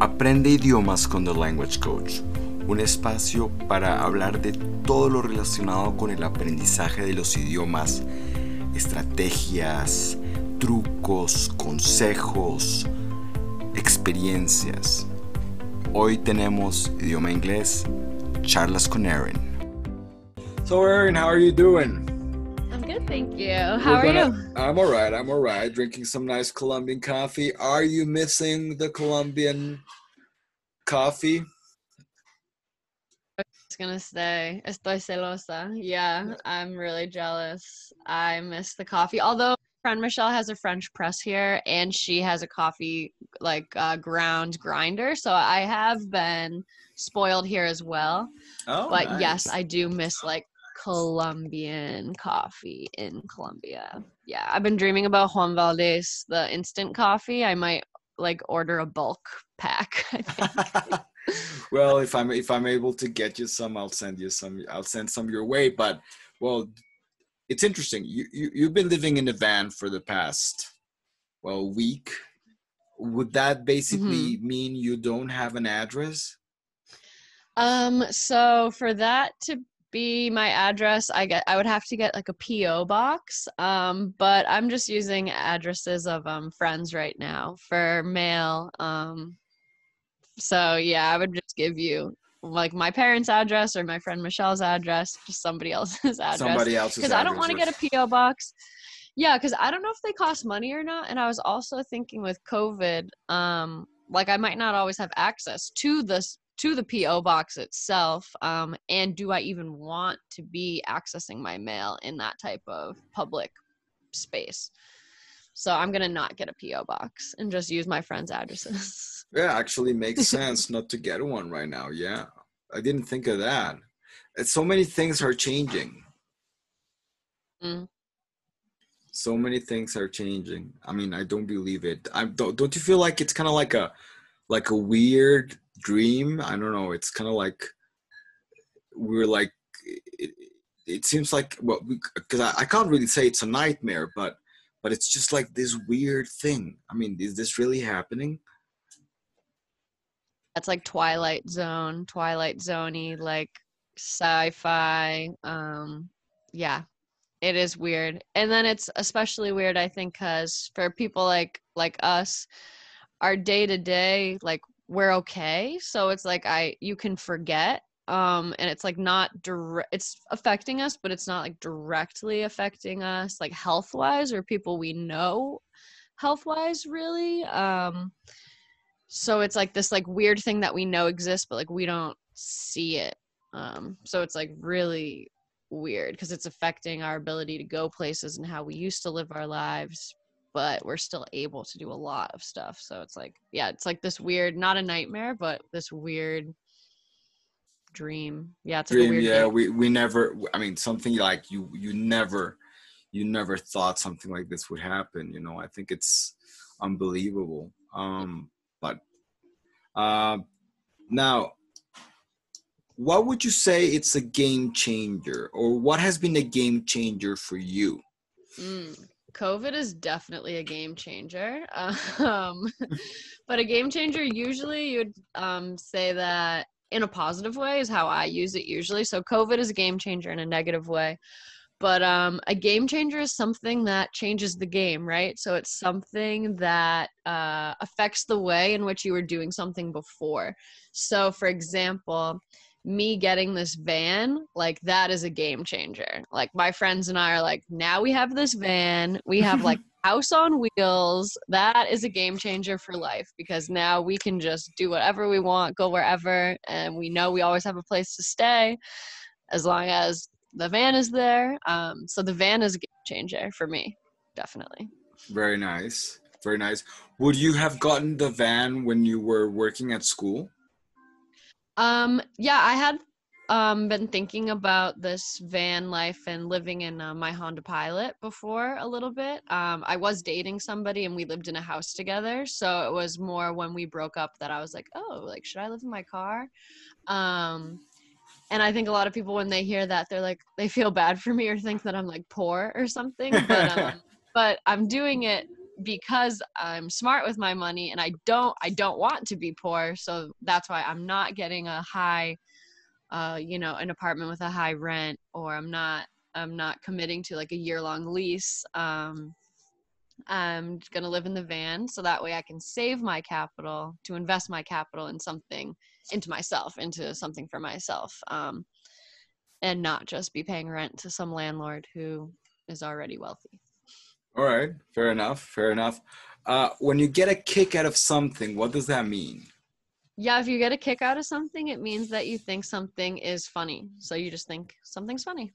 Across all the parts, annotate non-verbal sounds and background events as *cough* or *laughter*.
Aprende idiomas con The Language Coach, un espacio para hablar de todo lo relacionado con el aprendizaje de los idiomas, estrategias, trucos, consejos, experiencias. Hoy tenemos idioma inglés, charlas con Erin. So Erin, how are you doing? Thank you. How are you? I'm all right. I'm all right. Drinking some nice Colombian coffee. Are you missing the Colombian coffee? I was gonna say, estoy celosa. Yeah, I'm really jealous. I miss the coffee. Although friend Michelle has a French press here, and she has a coffee like uh, ground grinder, so I have been spoiled here as well. Oh, but nice. yes, I do miss like Colombian coffee in Colombia. Yeah, I've been dreaming about Juan Valdez, the instant coffee. I might like order a bulk pack. *laughs* I think. *laughs* well, if I'm if I'm able to get you some, I'll send you some. I'll send some your way. But well, it's interesting. You, you you've been living in a van for the past well week. Would that basically mean you don't have an address? Um, so for that to be my address, I get I would have to get like a PO box. Um, but I'm just using addresses of um friends right now for mail. Um, so yeah, I would just give you like my parents' address or my friend Michelle's address, just somebody else's *laughs* address. Somebody else's because I don't want to get a PO box. Yeah, because I don't know if they cost money or not. And I was also thinking with COVID, um, like I might not always have access to this to the PO box itself. Um, and do I even want to be accessing my mail in that type of public space? So I'm gonna not get a PO box and just use my friends' addresses. *laughs* Yeah, actually makes sense not to get one right now. Yeah, I didn't think of that. It's so many things are changing. Mm. So many things are changing. I mean, I don't believe it. I don't. Don't you feel like it's kind of like a, like a weird dream? I don't know. It's kind of like we're like. It, it seems like well, because I, I can't really say it's a nightmare, but but it's just like this weird thing. I mean, is this really happening? That's like Twilight Zone, Twilight Zoney, like sci-fi. Um, yeah, it is weird, and then it's especially weird, I think, because for people like like us, our day to day, like we're okay. So it's like I you can forget, um, and it's like not direct. It's affecting us, but it's not like directly affecting us, like health wise or people we know, health wise, really. Um, so it's like this like weird thing that we know exists but like we don't see it um so it's like really weird because it's affecting our ability to go places and how we used to live our lives but we're still able to do a lot of stuff. So it's like yeah it's like this weird not a nightmare but this weird dream. Yeah it's like a dream yeah we we never i mean something like you you never you never thought something like this would happen you know? I think it's unbelievable. Um but uh, now what would you say it's a game changer or what has been a game changer for you? Mm, COVID is definitely a game changer. *laughs* Um, but a game changer, usually you'd um, say that in a positive way is how I use it usually. So COVID is a game changer in a negative way. But um, a game changer is something that changes the game, right? So it's something that uh, affects the way in which you were doing something before. So, for example, me getting this van, like that is a game changer. Like my friends and I are like, now we have this van, we have like *laughs* house on wheels. That is a game changer for life because now we can just do whatever we want, go wherever, and we know we always have a place to stay as long as the van is there. Um, so the van is a game changer for me, definitely. very nice very nice would you have gotten the van when you were working at school Um, yeah, I had um been thinking about this van life and living in uh, my Honda Pilot before a little bit. Um, I was dating somebody and we lived in a house together, so it was more when we broke up that I was like, oh, like should I live in my car? Um, and I think a lot of people when they hear that they're like they feel bad for me or think that I'm like poor or something. But um, *laughs* but I'm doing it because I'm smart with my money and I don't I don't want to be poor, so that's why I'm not getting a high uh you know, an apartment with a high rent or I'm not I'm not committing to like a year long lease. Um I'm going to live in the van so that way I can save my capital to invest my capital in something into myself, into something for myself. Um and not just be paying rent to some landlord who is already wealthy. All right, fair enough, fair enough. Uh, when you get a kick out of something, what does that mean? Yeah, if you get a kick out of something, it means that you think something is funny. So you just think something's funny.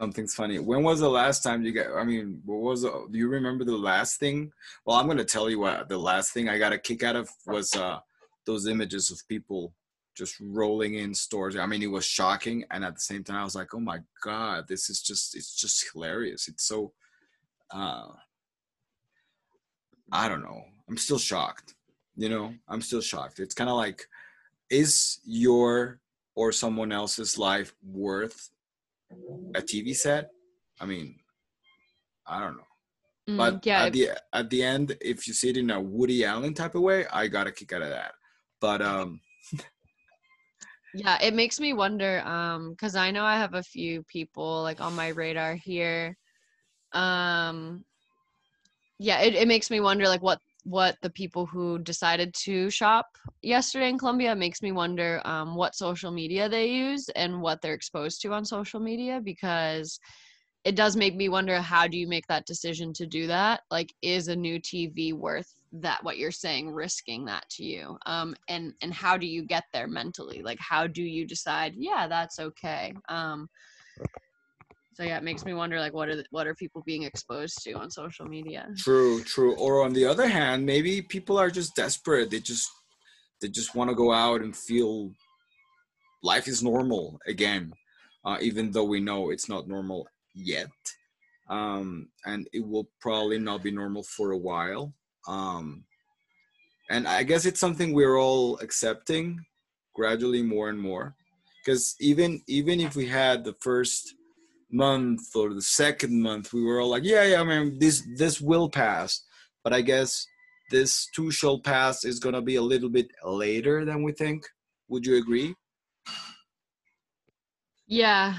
Something's funny. When was the last time you got? I mean, what was? do you remember the last thing? Well, I'm gonna tell you what the last thing I got a kick out of was uh, those images of people just rolling in stores. I mean, it was shocking, and at the same time, I was like, "Oh my god, this is just it's just hilarious." It's so, uh, I don't know. I'm still shocked. You know, I'm still shocked. It's kind of like, is your or someone else's life worth a TV set? I mean, I don't know. Mm, But yeah, at the at the end, if you see it in a Woody Allen type of way, I got a kick out of that. But um, *laughs* Yeah, it makes me wonder um cuz I know I have a few people like on my radar here. Um yeah, it, it makes me wonder like what what the people who decided to shop yesterday in Colombia makes me wonder um what social media they use and what they're exposed to on social media because it does make me wonder how do you make that decision to do that? Like is a new TV worth that what you're saying risking that to you? Um and and how do you get there mentally? Like how do you decide yeah that's okay? Um so yeah it makes me wonder like what are what are people being exposed to on social media True, true. Or on the other hand, maybe people are just desperate. They just they just want to go out and feel life is normal again, uh, even though we know it's not normal yet, um, and it will probably not be normal for a while. Um, and I guess it's something we're all accepting gradually more and more, because even even if we had the first month or the second month we were all like yeah yeah i mean this this will pass. But i guess this too shall pass is gonna be a little bit later than we think. Would you agree? Yeah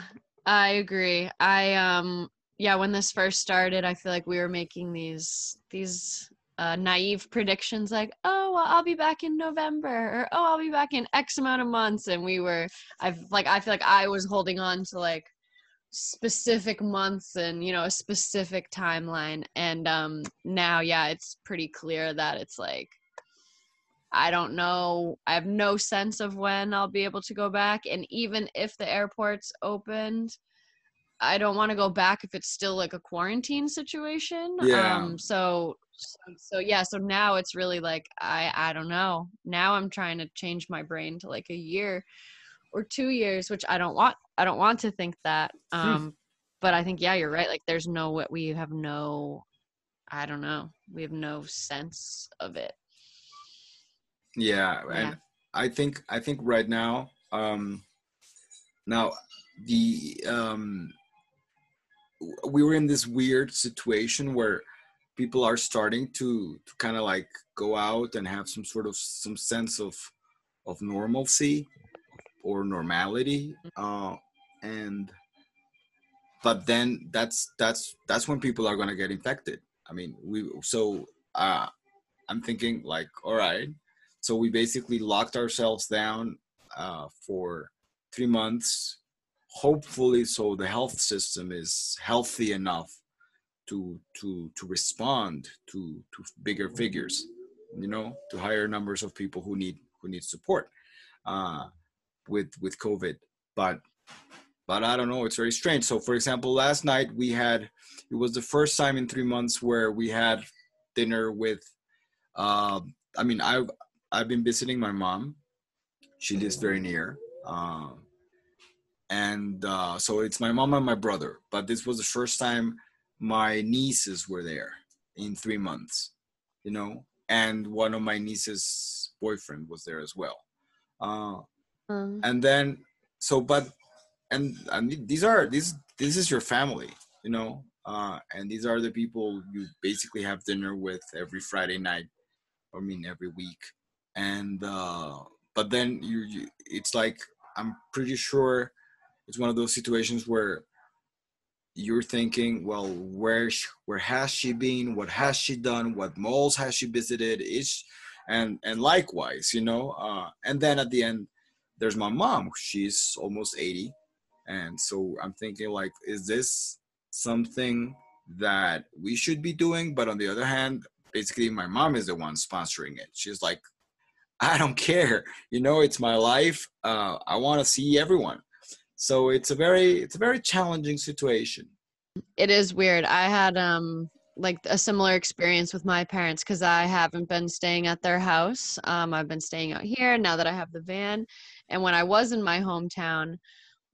i agree. I um yeah when this first started i feel like we were making these these uh, naive predictions like oh well, i'll be back in november or oh i'll be back in x amount of months and we were i've like i feel like i was holding on to like specific months and you know a specific timeline. And um now yeah it's pretty clear that it's like i don't know i have no sense of when i'll be able to go back. And even if the airport's opened i don't want to go back if it's still like a quarantine situation. Yeah. um so so, so yeah so now it's really like i i don't know. Now i'm trying to change my brain to like a year or two years which i don't want i don't want to think that um but i think yeah you're right. Like there's no what we have no i don't know. We have no sense of it. Yeah Yeah. and i think i think right now um now the um we were in this weird situation where people are starting to, to kind of like go out and have some sort of some sense of of normalcy or normality uh and but then that's that's that's when people are going to get infected. I mean we so uh i'm thinking like all right so we basically locked ourselves down uh for three months hopefully so the health system is healthy enough to to to respond to to bigger figures you know to higher numbers of people who need who need support uh with with covid. But but i don't know it's very strange. So for example last night we had it was the first time in three months where we had dinner with uh i mean i've i've been visiting my mom. She lives very near um and uh so it's my mom and my brother but this was the first time my nieces were there in three months you know and one of my niece's boyfriend was there as well. Uh Um, and then so but and mean these are these this is your family you know uh, and these are the people you basically have dinner with every Friday night. I mean, every week, and uh, but then you, you, it's like I'm pretty sure it's one of those situations where you're thinking, well, where where has she been? What has she done? What malls has she visited? Is and and likewise, you know. Uh, and then at the end, there's my mom. She's almost 80, and so I'm thinking like, is this something that we should be doing? But on the other hand, basically, my mom is the one sponsoring it. She's like, *laughs* I don't care. You know, it's my life. Uh, I want to see everyone. So it's a very it's a very challenging situation. It is weird. I had um like a similar experience with my parents because I haven't been staying at their house. Um, I've been staying out here now that I have the van. And when I was in my hometown,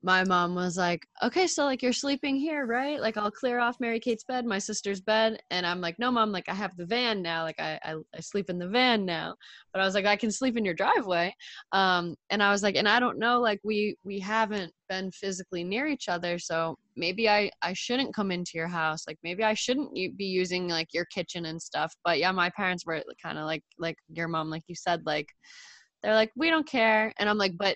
my mom was like, okay, so like you're sleeping here, right? Like I'll clear off Mary Kate's bed, my sister's bed. And I'm like, no, mom, like I have the van now. Like I, I, I, sleep in the van now. But I was like, I can sleep in your driveway. Um, and I was like, and I don't know, like we, we haven't been physically near each other. So maybe I, I shouldn't come into your house. Like maybe I shouldn't be using like your kitchen and stuff. But yeah, my parents were kind of like, like your mom, like you said, like, they're like, we don't care. And I'm like, but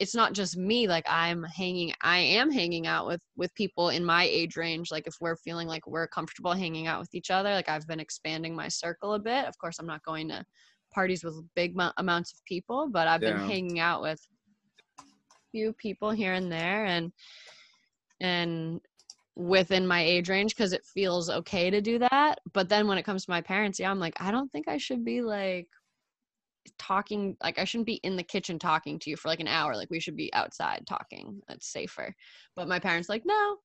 it's not just me like i'm hanging i am hanging out with with people in my age range like if we're feeling like we're comfortable hanging out with each other like i've been expanding my circle a bit of course i'm not going to parties with big mo- amounts of people but i've yeah. been hanging out with few people here and there and and within my age range because it feels okay to do that but then when it comes to my parents yeah i'm like i don't think i should be like talking like i shouldn't be in the kitchen talking to you for like an hour like we should be outside talking that's safer but my parents like no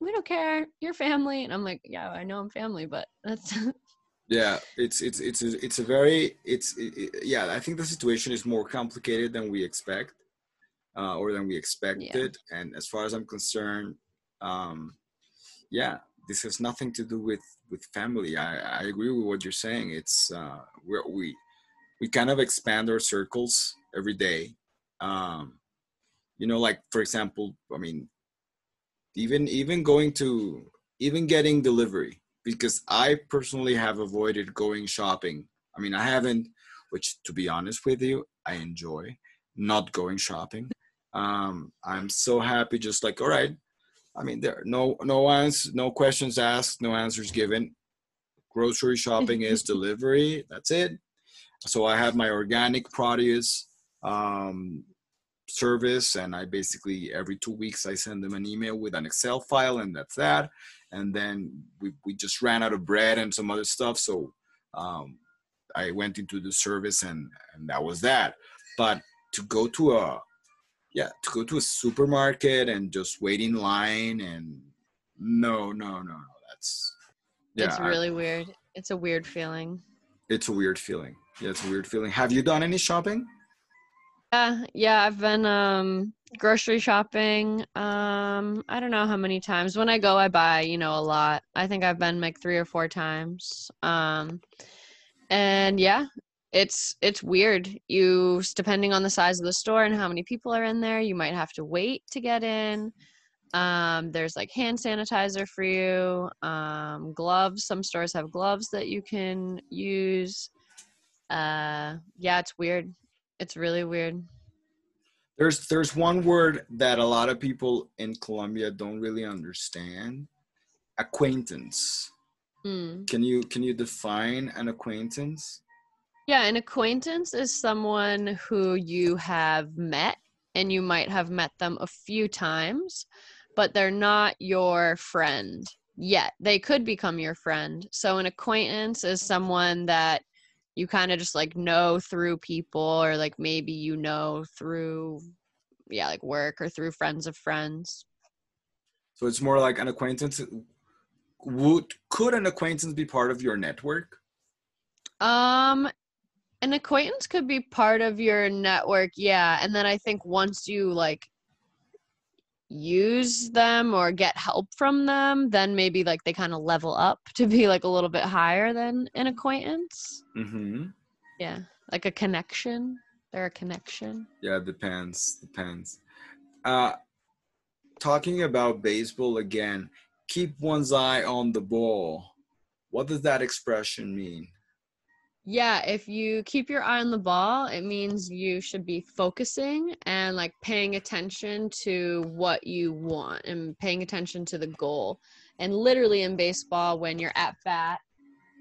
we don't care you're family and i'm like yeah i know i'm family but that's *laughs* yeah it's it's it's a, it's a very it's it, yeah i think the situation is more complicated than we expect uh, or than we expected yeah. and as far as i'm concerned um yeah this has nothing to do with with family i i agree with what you're saying it's uh we're, we we kind of expand our circles every day. Um you know like for example i mean even even going to even getting delivery because i personally have avoided going shopping. I mean i haven't which to be honest with you i enjoy not going shopping. Um i'm so happy just like all right i mean there no no answers no questions asked no answers given. Grocery shopping is *laughs* delivery that's it so I have my organic produce um, service, and I basically every two weeks I send them an email with an Excel file, and that's that. And then we, we just ran out of bread and some other stuff, so um, I went into the service, and and that was that. But to go to a yeah to go to a supermarket and just wait in line and no no no no that's yeah it's really I, weird it's a weird feeling it's a weird feeling yeah, it's a weird feeling. Have you done any shopping? Yeah, yeah, I've been um grocery shopping. Um, I don't know how many times. When I go, I buy, you know, a lot. I think I've been like three or four times. Um, and yeah, it's it's weird. You depending on the size of the store and how many people are in there, you might have to wait to get in. Um, there's like hand sanitizer for you. Um, gloves. Some stores have gloves that you can use uh yeah it's weird. It's really weird. There's there's one word that a lot of people in colombia don't really understand. Acquaintance. Mm. can you can you define an acquaintance? Yeah an acquaintance is someone who you have met and you might have met them a few times but they're not your friend yet. They could become your friend. So an acquaintance is someone that you kind of just like know through people or like maybe you know through yeah like work or through friends of friends. So it's more like an acquaintance would could an acquaintance be part of your network? Um an acquaintance could be part of your network yeah and then i think once you like use them or get help from them, then maybe like they kind of level up to be like a little bit higher than an acquaintance. Mm-hmm. Yeah, like a connection. They're a connection. Yeah, depends. Depends. Uh, talking about baseball again, keep one's eye on the ball. What does that expression mean? Yeah, if you keep your eye on the ball, it means you should be focusing and like paying attention to what you want and paying attention to the goal. And literally in baseball, when you're at bat,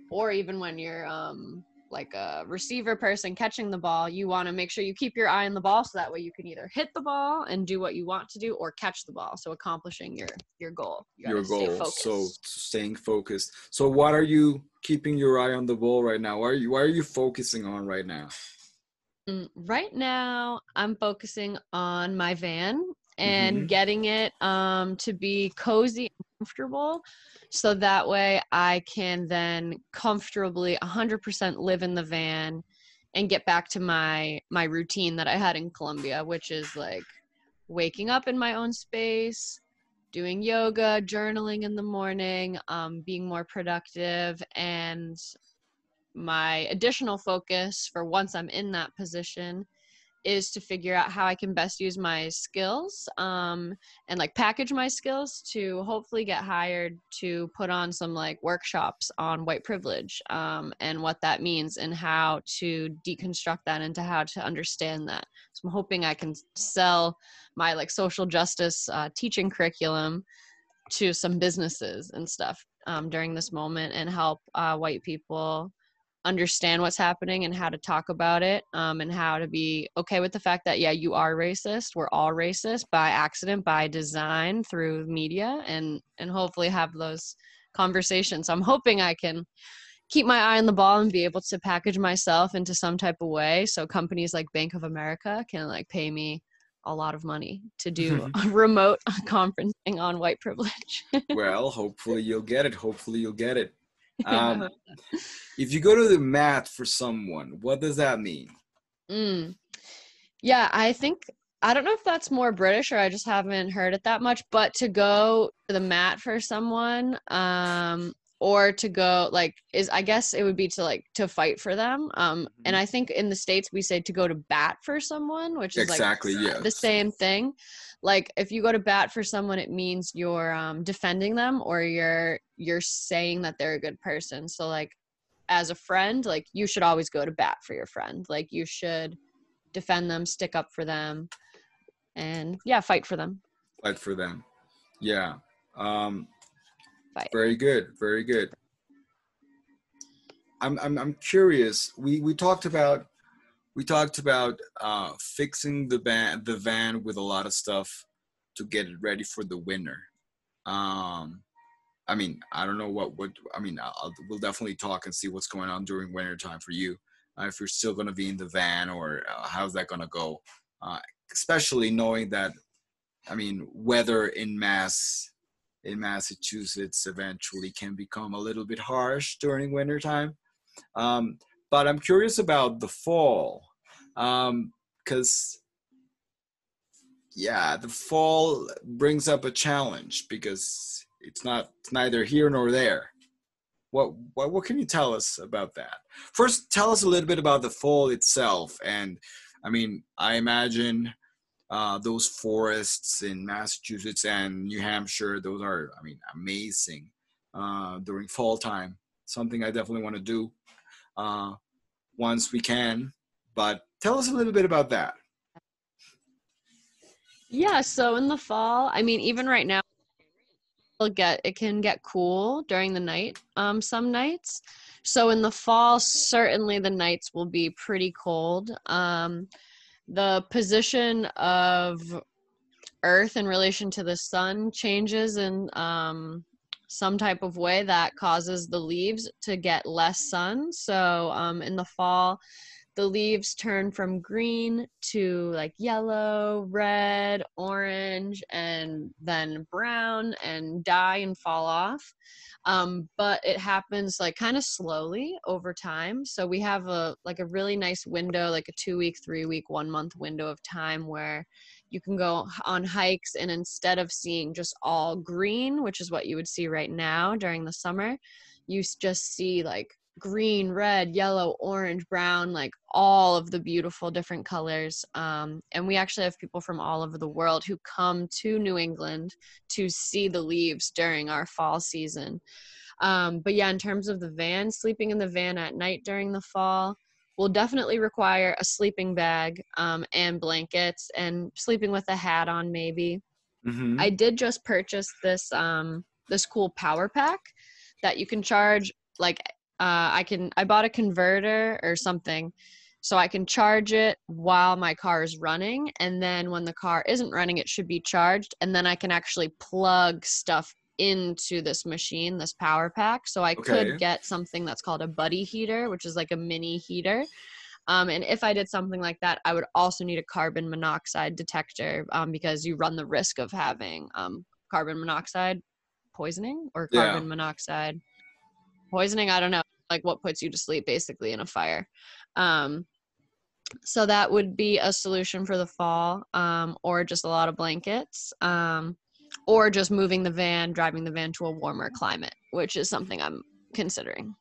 or even when you're um, like a receiver person catching the ball, you want to make sure you keep your eye on the ball so that way you can either hit the ball and do what you want to do or catch the ball. So accomplishing your your goal. You your goal. So staying focused. So what are you keeping your eye on the ball right now? What are you what are you focusing on right now? Mm, right now, I'm focusing on my van and mm-hmm. getting it um, to be cozy comfortable so that way I can then comfortably 100% live in the van and get back to my my routine that I had in Colombia, which is like waking up in my own space, doing yoga, journaling in the morning, um, being more productive, and my additional focus for once I'm in that position is to figure out how I can best use my skills um, and like package my skills to hopefully get hired to put on some like workshops on white privilege um, and what that means and how to deconstruct that into how to understand that. So I'm hoping I can sell my like social justice uh, teaching curriculum to some businesses and stuff um, during this moment and help uh, white people understand what's happening and how to talk about it um, and how to be okay with the fact that yeah you are racist we're all racist by accident by design through media and and hopefully have those conversations. So i'm hoping i can keep my eye on the ball and be able to package myself into some type of way so companies like bank of america can like pay me a lot of money to do *laughs* remote *laughs* conferencing on white privilege. *laughs* Well hopefully you'll get it hopefully you'll get it um, *laughs* if you go to the mat for someone, what does that mean? Mm. Yeah, I think I don't know if that's more British or I just haven't heard it that much, but to go to the mat for someone, um, or to go like is I guess it would be to like to fight for them. Um, and mm-hmm. I think in the states we say to go to bat for someone, which is exactly like yeah the same thing like if you go to bat for someone it means you're um, defending them or you're you're saying that they're a good person. So like as a friend like you should always go to bat for your friend. Like you should defend them stick up for them and yeah fight for them. Fight for them. Yeah. Um fight. very good very good. I'm, I'm i'm curious. We we talked about we talked about uh, fixing the van the van with a lot of stuff to get it ready for the winter. Um, I mean, I don't know what what I mean. I'll, we'll definitely talk and see what's going on during winter time for you. Uh, if you're still going to be in the van or uh, how's that going to go? Uh, especially knowing that, I mean, weather in mass in Massachusetts eventually can become a little bit harsh during winter time. Um, but I'm curious about the fall, because um, yeah, the fall brings up a challenge because it's not it's neither here nor there. What, what what can you tell us about that? First, tell us a little bit about the fall itself, and I mean, I imagine uh, those forests in Massachusetts and New Hampshire, those are, I mean, amazing uh, during fall time. Something I definitely want to do uh, once we can. But tell us a little bit about that. Yeah, so in the fall, I mean, even right now, it'll get it can get cool during the night. Um, some nights. So in the fall, certainly the nights will be pretty cold. Um, the position of Earth in relation to the sun changes in um, some type of way that causes the leaves to get less sun. So um, in the fall, the leaves turn from green to like yellow, red, orange, and then brown and die and fall off. Um, but it happens like kind of slowly over time. So we have a like a really nice window, like a two week, three week, one month window of time where you can go on hikes and instead of seeing just all green which is what you would see right now during the summer you just see like green, red, yellow, orange, brown, like all of the beautiful different colors. Um, and we actually have people from all over the world who come to New England to see the leaves during our fall season. Um, but yeah, in terms of the van, sleeping in the van at night during the fall will definitely require a sleeping bag um, and blankets and sleeping with a hat on maybe. Mm-hmm. I did just purchase this um, this cool power pack that you can charge like uh, I can I bought a converter or something so I can charge it while my car is running and then when the car isn't running it should be charged and then I can actually plug stuff into this machine this power pack so I okay. could get something that's called a buddy heater which is like a mini heater um, and if I did something like that, I would also need a carbon monoxide detector um, because you run the risk of having um, carbon monoxide poisoning or carbon yeah. monoxide poisoning. I don't know, like what puts you to sleep basically in a fire. Um, so that would be a solution for the fall, um, or just a lot of blankets, um, or just moving the van, driving the van to a warmer climate, which is something I'm considering.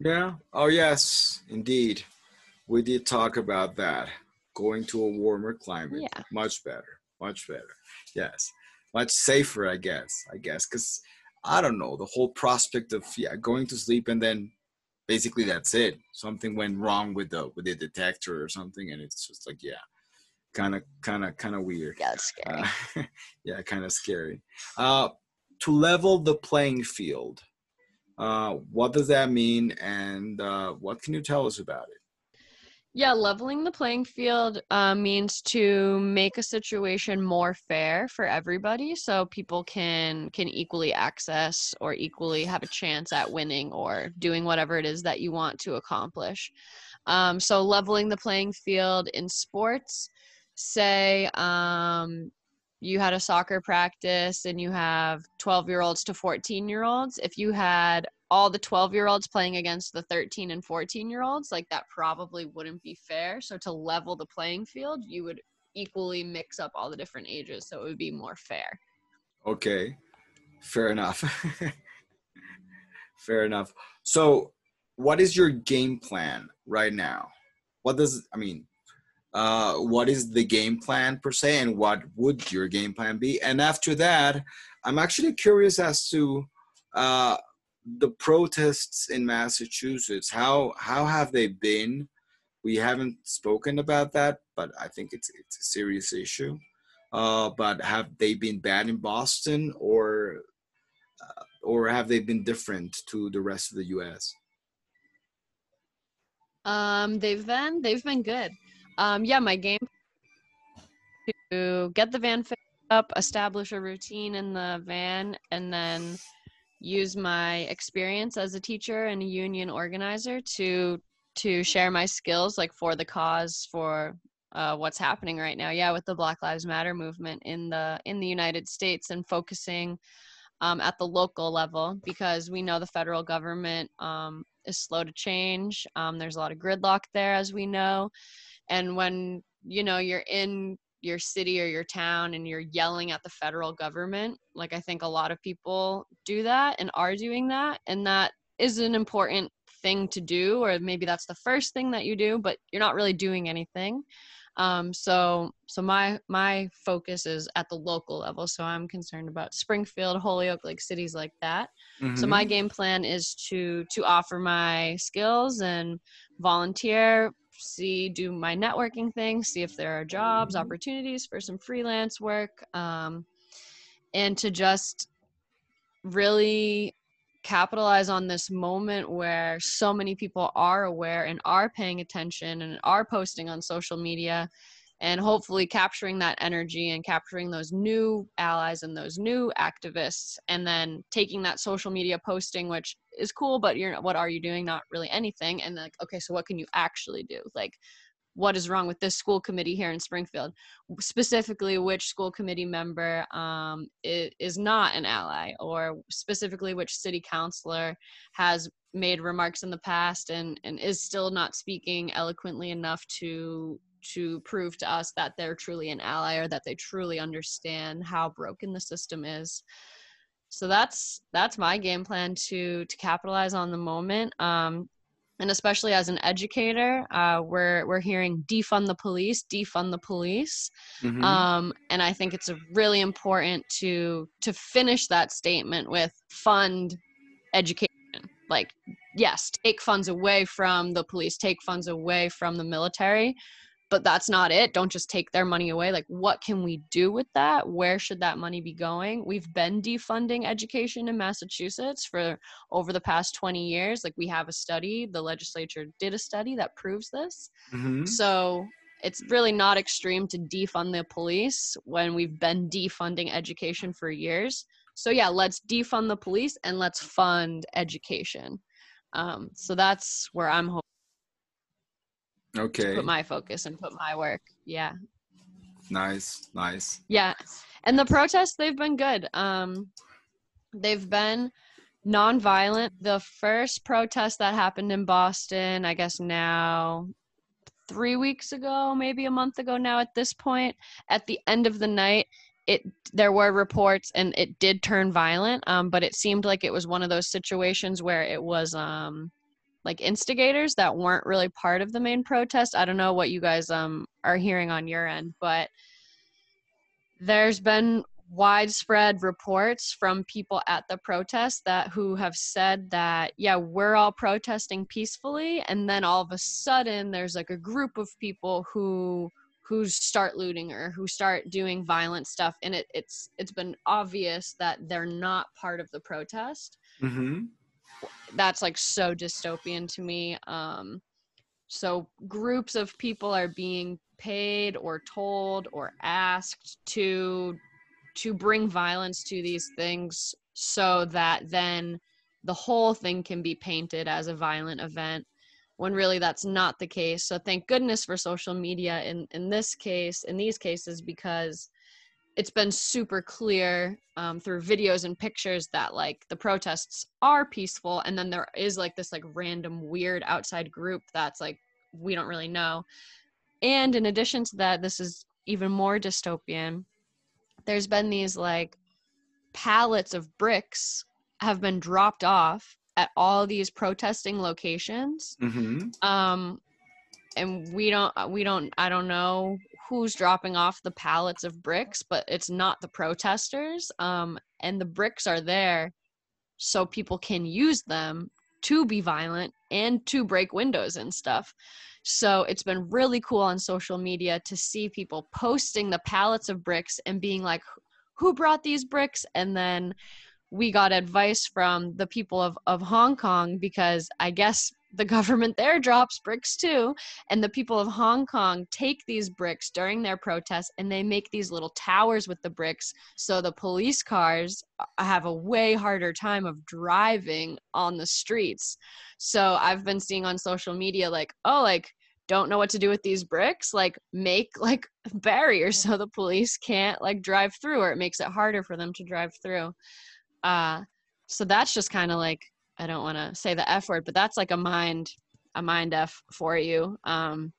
Yeah. Oh, yes, indeed. We did talk about that. Going to a warmer climate. Yeah. Much better. Much better. Yes. Much safer, I guess. I guess. Because I don't know, the whole prospect of yeah, going to sleep and then basically that's it. Something went wrong with the with the detector or something, and it's just like, yeah. Kind of, kind of, kind of weird. Yeah, it's scary. Uh, *laughs* yeah, kind of scary. Uh, to level the playing field, uh, what does that mean, and uh, what can you tell us about it? Yeah, leveling the playing field uh, means to make a situation more fair for everybody, so people can can equally access or equally have a chance at winning or doing whatever it is that you want to accomplish. Um, so leveling the playing field in sports, say um, you had a soccer practice and you have 12 year olds to 14 year olds if you had all the 12 year olds playing against the 13 and 14 year olds like that probably wouldn't be fair. So to level the playing field you would equally mix up all the different ages so it would be more fair. Okay. Fair enough. *laughs* Fair enough. So what is your game plan right now? What does i mean uh, what is the game plan per se and what would your game plan be? And after that i'm actually curious as to uh, the protests in massachusetts. How how have they been? We haven't spoken about that but i think it's it's a serious issue. Uh, but have they been bad in boston or uh, or have they been different to the rest of the us um they've been they've been good um, yeah, my game to get the van fixed up, establish a routine in the van, and then use my experience as a teacher and a union organizer to to share my skills like for the cause for uh, what's happening right now. Yeah with the black lives matter movement in the in the united states and focusing um, at the local level because we know the federal government um, is slow to change. Um, there's a lot of gridlock there as we know and when you know you're in your city or your town and you're yelling at the federal government like i think a lot of people do that and are doing that. And that is an important thing to do or maybe that's the first thing that you do but you're not really doing anything um, so so my my focus is at the local level so i'm concerned about springfield holyoke like cities like that mm-hmm. so my mm-hmm. game plan is to to offer my skills and volunteer see do my networking thing see if there are jobs mm-hmm. opportunities for some freelance work um, and to just really capitalize on this moment where so many people are aware and are paying attention and are posting on social media and hopefully capturing that energy and capturing those new allies and those new activists and then taking that social media posting which is cool but you're what are you doing? Not really anything. And like okay so what can you actually do? Like what is wrong with this school committee here in Springfield, specifically which school committee member um, is not an ally, or specifically which city councilor has made remarks in the past and, and is still not speaking eloquently enough to to prove to us that they're truly an ally or that they truly understand how broken the system is. so that's that's my game plan to to capitalize on the moment um and especially as an educator uh, we're we're hearing defund the police defund the police Mhm. um, and i think it's really important to to finish that statement with fund education like yes take funds away from the police take funds away from the military but that's not it don't just take their money away like what can we do with that where should that money be going we've been defunding education in massachusetts for over the past 20 years like we have a study the legislature did a study that proves this Mhm. so it's really not extreme to defund the police when we've been defunding education for years. So yeah, let's defund the police and let's fund education. Um, so that's where I'm hoping Okay. put my focus and put my work. Yeah, Nice. Nice. yeah. And the protests they've been good. Um, they've been nonviolent. The first protest that happened in Boston, I guess now three weeks ago, maybe a month ago now at this point, at the end of the night, it there were reports and it did turn violent. Um, but it seemed like it was one of those situations where it was um like instigators that weren't really part of the main protest. I don't know what you guys um are hearing on your end, but there's been widespread reports from people at the protest that who have said that yeah we're all protesting peacefully and then all of a sudden there's like a group of people who who start looting or who start doing violent stuff and it, it's it's been obvious that they're not part of the protest Mm-hmm. That's like so dystopian to me um so groups of people are being paid or told or asked to to bring violence to these things so that then the whole thing can be painted as a violent event when really that's not the case. So thank goodness for social media in in this case in these cases because it's been super clear um, through videos and pictures that like the protests are peaceful and then there is like this like random weird outside group that's like we don't really know. And in addition to that this is even more dystopian. There's been these like pallets of bricks have been dropped off at all these protesting locations. Mm-hmm. um and we don't we don't i don't know who's dropping off the pallets of bricks but it's not the protesters um and the bricks are there so people can use them to be violent and to break windows and stuff. So it's been really cool on social media to see people posting the pallets of bricks and being like who brought these bricks? And then we got advice from the people of, of Hong Kong because I guess the government there drops bricks too. And the people of Hong Kong take these bricks during their protests and they make these little towers with the bricks. So the police cars uh, have a way harder time of driving on the streets. So I've been seeing on social media, like, oh, like, don't know what to do with these bricks like make *laughs* like barriers so the police can't like drive through or it makes it harder for them to drive through uh so that's just kind of like i don't want to say the f word but that's like a mind a mind f for you um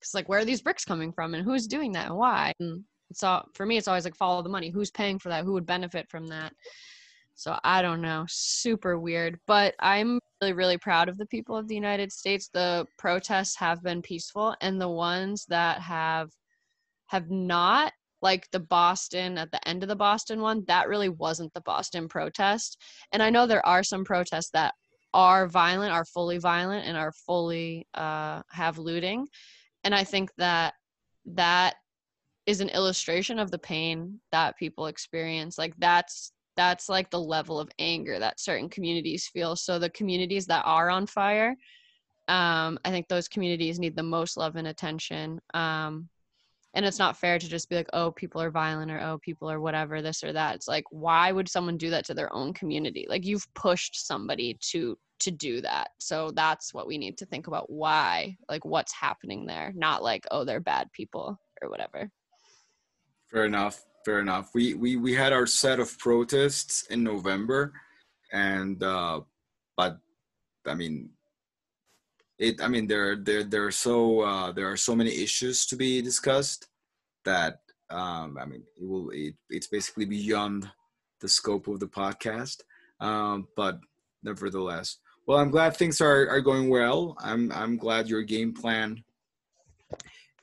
it's like where are these bricks coming from and who's doing that and why? And all for me it's always like follow the money. Who's paying for that? Who would benefit from that? So i don't know. Super weird. But i'm really really proud of the people of the united states. The protests have been peaceful and the ones that have have not like the Boston at the end of the Boston one, that really wasn't the Boston protest. And I know there are some protests that are violent, are fully violent, and are fully uh, have looting. And I think that that is an illustration of the pain that people experience. Like that's that's like the level of anger that certain communities feel. So the communities that are on fire, um, I think those communities need the most love and attention. Um, and it's not fair to just be like oh people are violent or oh people are whatever this or that it's like why would someone do that to their own community like you've pushed somebody to to do that so that's what we need to think about why like what's happening there not like oh they're bad people or whatever Fair enough. Fair enough. We we we had our set of protests in November, and uh, but I mean, it. I mean, there there there are so uh, there are so many issues to be discussed that um, I mean, it will. It, it's basically beyond the scope of the podcast. Um, but nevertheless, well, I'm glad things are, are going well. I'm I'm glad your game plan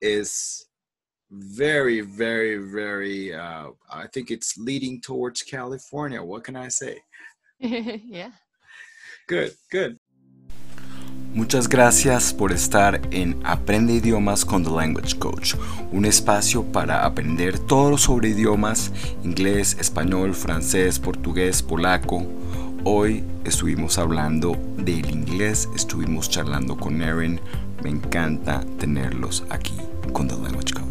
is very, very, very. Uh, I think it's leading towards California. What can I say? *laughs* yeah. Good, good. Muchas gracias por estar en Aprende idiomas con The Language Coach, un espacio para aprender todo sobre idiomas, inglés, español, francés, portugués, polaco. Hoy estuvimos hablando del inglés, estuvimos charlando con Erin. Me encanta tenerlos aquí con The Language Coach.